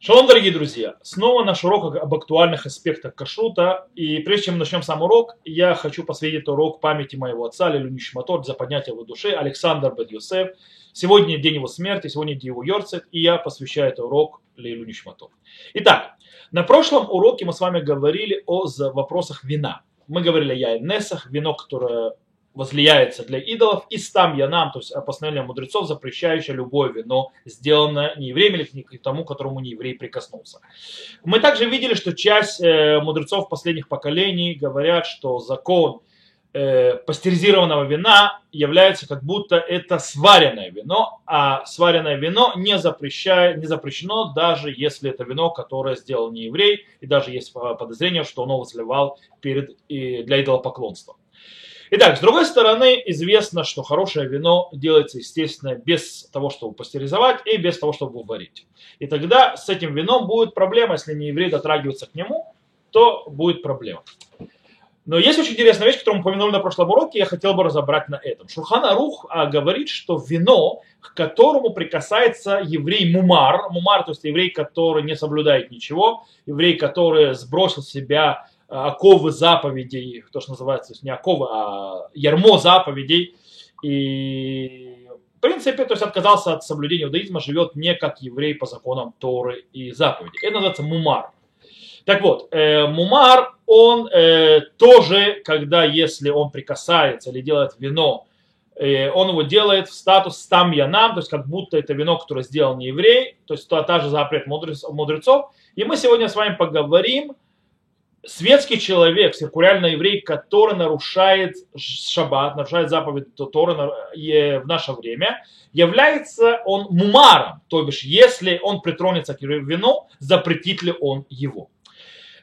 Шалом, дорогие друзья! Снова наш урок об актуальных аспектах кашрута. И прежде чем начнем сам урок, я хочу посвятить урок памяти моего отца, Лилю Нишматор, за поднятие его души, Александр Бед Йосеф. Сегодня день его смерти, сегодня день его Йорцет, и я посвящаю этот урок Лилю Нишматор. Итак, на прошлом уроке мы с вами говорили о вопросах вина. Мы говорили о яйнесах, вино, которое возлияется для идолов, и стам янам, то есть постановление мудрецов, запрещающее любое вино, сделанное не евреем или к тому, которому не еврей прикоснулся. Мы также видели, что часть э, мудрецов последних поколений говорят, что закон э, пастеризированного вина является как будто это сваренное вино, а сваренное вино не, запрещает, не запрещено, даже если это вино, которое сделал не еврей, и даже есть подозрение, что оно возливал перед, для идолопоклонства. Итак, с другой стороны, известно, что хорошее вино делается, естественно, без того, чтобы пастеризовать и без того, чтобы варить. И тогда с этим вином будет проблема, если не еврей дотрагивается к нему, то будет проблема. Но есть очень интересная вещь, которую мы упомянули на прошлом уроке, я хотел бы разобрать на этом. Шурхана Рух а, говорит, что вино, к которому прикасается еврей Мумар, Мумар, то есть еврей, который не соблюдает ничего, еврей, который сбросил с себя оковы заповедей, то, что называется, не оковы, а ярмо заповедей. И в принципе, то есть отказался от соблюдения иудаизма, живет не как еврей по законам Торы и заповедей. Это называется мумар. Так вот, э, мумар, он э, тоже, когда если он прикасается или делает вино, э, он его делает в статус там янам, то есть как будто это вино, которое сделал не еврей, то есть то, та же запрет мудрецов. И мы сегодня с вами поговорим светский человек, циркулярный еврей, который нарушает шаббат, нарушает заповедь Торы в наше время, является он мумаром, то бишь, если он притронется к вину, запретит ли он его.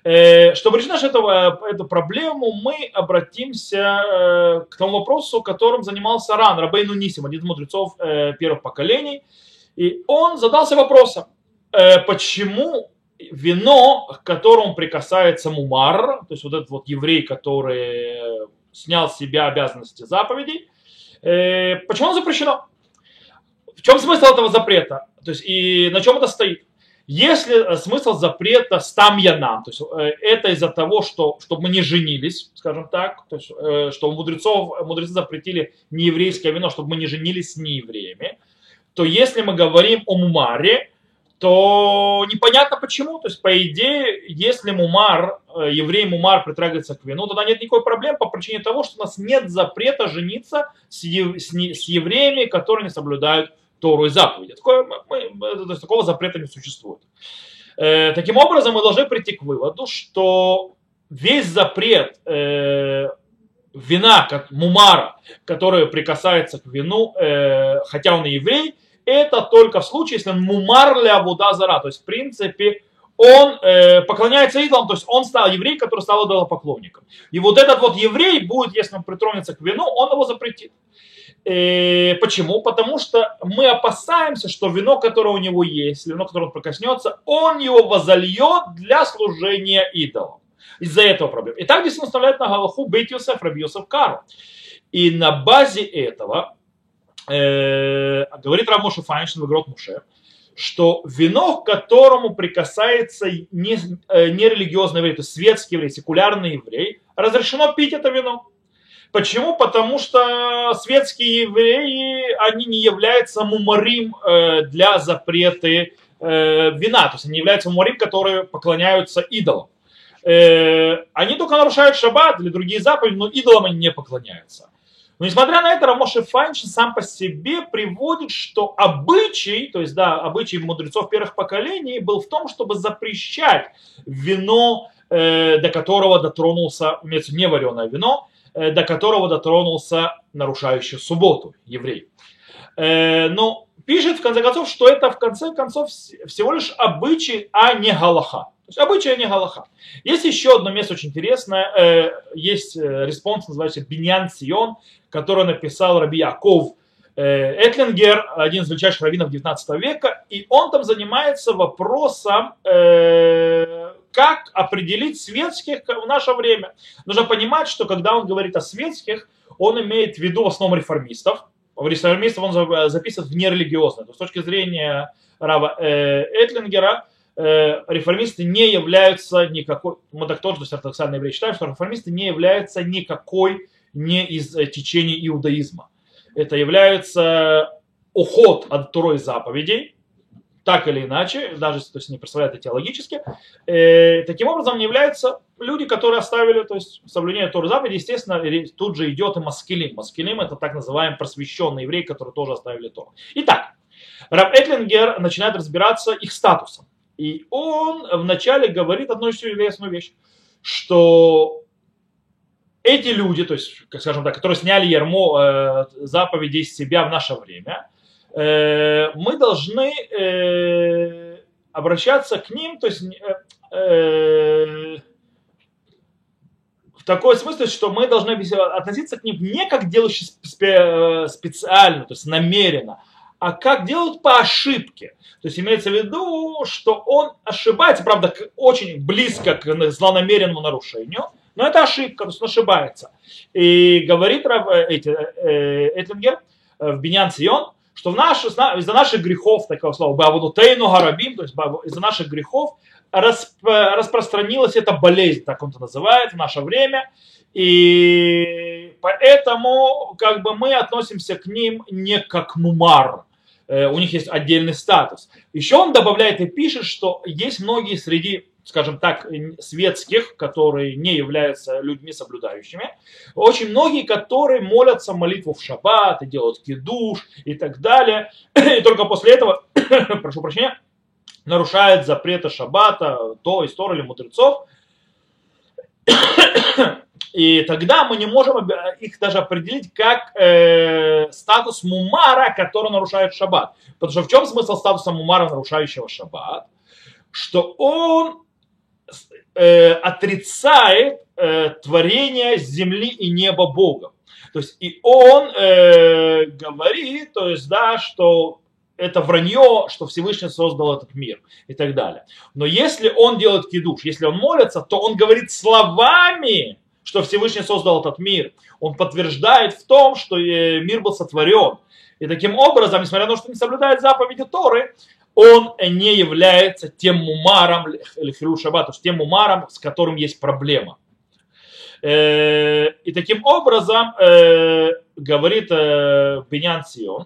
Э, чтобы решить этого, эту проблему, мы обратимся э, к тому вопросу, которым занимался Ран, Рабейну Нисим, один из мудрецов э, первых поколений. И он задался вопросом, почему вино, к которому прикасается мумар, то есть вот этот вот еврей, который снял с себя обязанности заповедей, э, почему оно запрещено? В чем смысл этого запрета? То есть и на чем это стоит? Если смысл запрета стам янам, то есть э, это из-за того, что чтобы мы не женились, скажем так, то есть, э, что мудрецов, мудрецы запретили нееврейское вино, чтобы мы не женились с неевреями, то если мы говорим о мумаре, то непонятно почему. То есть, по идее, если мумар, э, еврей мумар притрагивается к вину, тогда нет никакой проблемы по причине того, что у нас нет запрета жениться с, ев, с, не, с евреями, которые не соблюдают Тору и заповеди. Такое, мы, то есть, такого запрета не существует. Э, таким образом, мы должны прийти к выводу, что весь запрет э, вина, как мумара, который прикасается к вину, э, хотя он и еврей, это только в случае, если он мумар ля вуда зара, то есть в принципе он э, поклоняется идолам, то есть он стал еврей, который стал идолопоклонником. И вот этот вот еврей будет, если он притронется к вину, он его запретит. Э, почему? Потому что мы опасаемся, что вино, которое у него есть, вино, которое он прикоснется, он его возольет для служения идолам. Из-за этого проблем. И так здесь он оставляет на Галаху Бейт Йосеф, Раби Йосеф Кару. И на базе этого э, говорит Рамоша Файншин в Игрот Муше, что вино, к которому прикасается не, э, не еврей, то есть светский еврей, секулярный еврей, разрешено пить это вино. Почему? Потому что светские евреи, они не являются мумарим э, для запреты вина, то есть они являются мумарим, которые поклоняются идолам. Они только нарушают шаббат или другие заповеди, но идолам они не поклоняются. Но несмотря на это, Рамоши Файншин сам по себе приводит, что обычай, то есть да, обычай мудрецов первых поколений был в том, чтобы запрещать вино, э, до которого дотронулся, имеется не вареное вино, э, до которого дотронулся нарушающий субботу еврей. Э, но пишет в конце концов, что это в конце концов всего лишь обычай, а не галаха. То есть обычай, а не галаха. Есть еще одно место очень интересное. Э, есть э, респонс, называется Биньян Цион, который написал Раби Яков Этлингер, один из величайших раввинов 19 века, и он там занимается вопросом, как определить светских в наше время. Нужно понимать, что когда он говорит о светских, он имеет в виду в основном реформистов, реформистов он записывает в нерелигиозное. То есть с точки зрения Рава э, Этлингера, э, реформисты не являются никакой, мы так тоже, то есть ортодоксальные евреи считаем, что реформисты не являются никакой не из э, течения иудаизма. Это является уход от Турой заповедей, так или иначе, даже то есть, не представляют это теологически, э, таким образом не являются люди, которые оставили то есть, соблюдение Торы заповеди, естественно, тут же идет и маскилим. Маскилим это так называемый просвещенный еврей, которые тоже оставили Тору. Итак, Раб Этлингер начинает разбираться их статусом. И он вначале говорит одну известную вещь, что эти люди, то есть, скажем так, которые сняли ярмо э, заповедей из себя в наше время, э, мы должны э, обращаться к ним, то есть э, э, в такой смысле, что мы должны относиться к ним не как делающие э, специально, то есть намеренно, а как делают по ошибке. То есть имеется в виду, что он ошибается, правда, очень близко к злонамеренному нарушению, но это ошибка, то есть он ошибается. И говорит Рав э, Этлингер э, в Бенян Сион, что в наш, из-за наших грехов, такого слова, Бабудутейну Гарабим, то есть из-за наших грехов распространилась эта болезнь, так он это называет в наше время, и поэтому как бы мы относимся к ним не как мумар, э, у них есть отдельный статус. Еще он добавляет и пишет, что есть многие среди скажем так, светских, которые не являются людьми соблюдающими. Очень многие, которые молятся молитву в шаббат и делают кидуш и так далее. И только после этого, прошу прощения, нарушают запреты шаббата, то из Тора или мудрецов. И тогда мы не можем их даже определить как э, статус мумара, который нарушает шаббат. Потому что в чем смысл статуса мумара, нарушающего шаббат? Что он э, отрицает э, творение земли и неба Бога. То есть и он э, говорит, то есть, да, что это вранье, что Всевышний создал этот мир и так далее. Но если он делает кидуш, если он молится, то он говорит словами, что Всевышний создал этот мир. Он подтверждает в том, что э, мир был сотворен. И таким образом, несмотря на то, что не соблюдает заповеди Торы, он не является тем мумаром, хилу шаббат, тем мумаром, с которым есть проблема. Э, и таким образом, э, говорит Бенян Сион,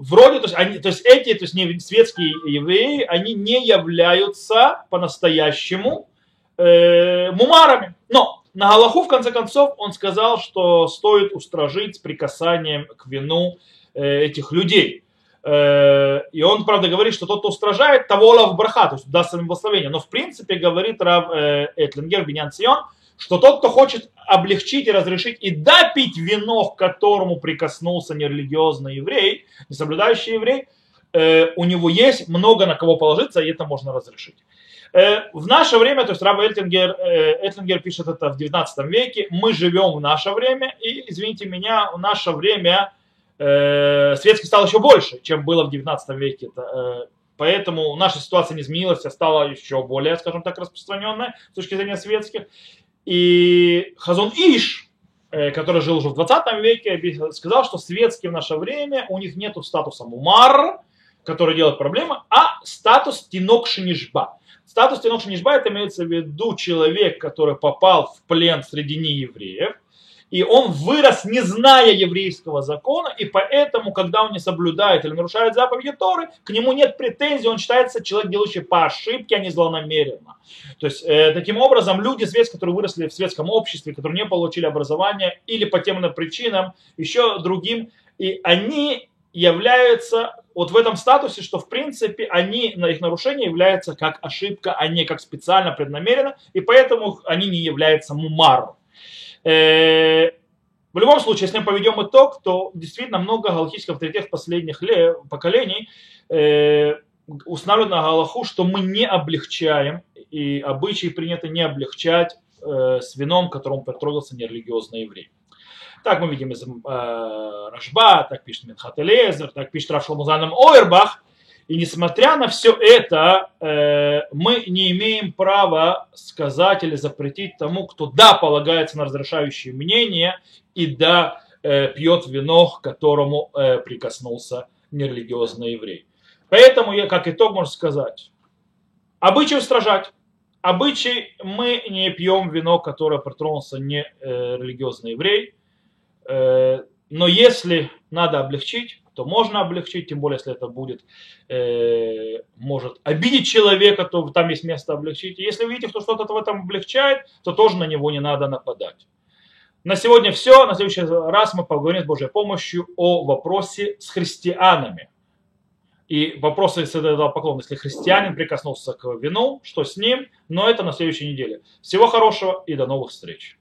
вроде, то есть, они, то есть эти, то есть не светские евреи, они не являются по-настоящему э, мумарами. Но на Галаху, в конце концов, он сказал, что стоит устражить прикасанием к вину э, этих людей. Э, и он, правда, говорит, что тот, кто устражает, того лав браха, то есть даст им благословение. Но в принципе, говорит Рав э, Этлингер, Бенян Сион, что тот, кто хочет облегчить и разрешить и допить вино, к которому прикоснулся нерелигиозный еврей, несоблюдающий еврей, э, у него есть много на кого положиться, и это можно разрешить. Э, в наше время, то есть Раб Этлингер, э, Этлингер пишет это в 19 веке, мы живем в наше время, и, извините меня, в наше время э, светский стал еще больше, чем было в 19 веке. Это, поэтому наша ситуация не изменилась, а стала еще более, скажем так, распространенная с точки зрения светских. И Хазон Иш, который жил уже в 20 веке, сказал, что светские в наше время, у них нет статуса мумар, который делает проблемы, а статус тинок шинишба. Статус Тинок Нишба это имеется в виду человек, который попал в плен среди неевреев, и он вырос, не зная еврейского закона, и поэтому, когда он не соблюдает или нарушает заповеди Торы, к нему нет претензий, он считается человек, делающий по ошибке, а не злонамеренно. То есть, э, таким образом, люди, которые выросли в светском обществе, которые не получили образование или по тем причинам, еще другим, и они являются вот в этом статусе, что в принципе они, на их нарушение является как ошибка, а не как специально, преднамеренно, и поэтому они не являются мумаром. Э, в любом случае, если мы поведем итог, то действительно много галахических авторитетов последних лет, поколений э, устанавливают на галаху, что мы не облегчаем, и обычаи принято не облегчать э, с вином, которым притрогался нерелигиозный еврей. Так мы видим из э, Рашба, так пишет Минхат Элезер, так пишет Раф Шламузаном Ойрбах. И несмотря на все это, э, мы не имеем права сказать или запретить тому, кто да, полагается на разрешающее мнение и да, э, пьет вино, к которому э, прикоснулся нерелигиозный еврей. Поэтому, я, как итог, можно сказать, обычай устражать. Обычай мы не пьем вино, которое притронулся не религиозный еврей. Но если надо облегчить, то можно облегчить, тем более, если это будет, э, может обидеть человека, то там есть место облегчить. Если вы видите, что что-то в этом облегчает, то тоже на него не надо нападать. На сегодня все. На следующий раз мы поговорим с Божьей помощью о вопросе с христианами. И вопросы с этого поклона, если христианин прикоснулся к вину, что с ним, но это на следующей неделе. Всего хорошего и до новых встреч.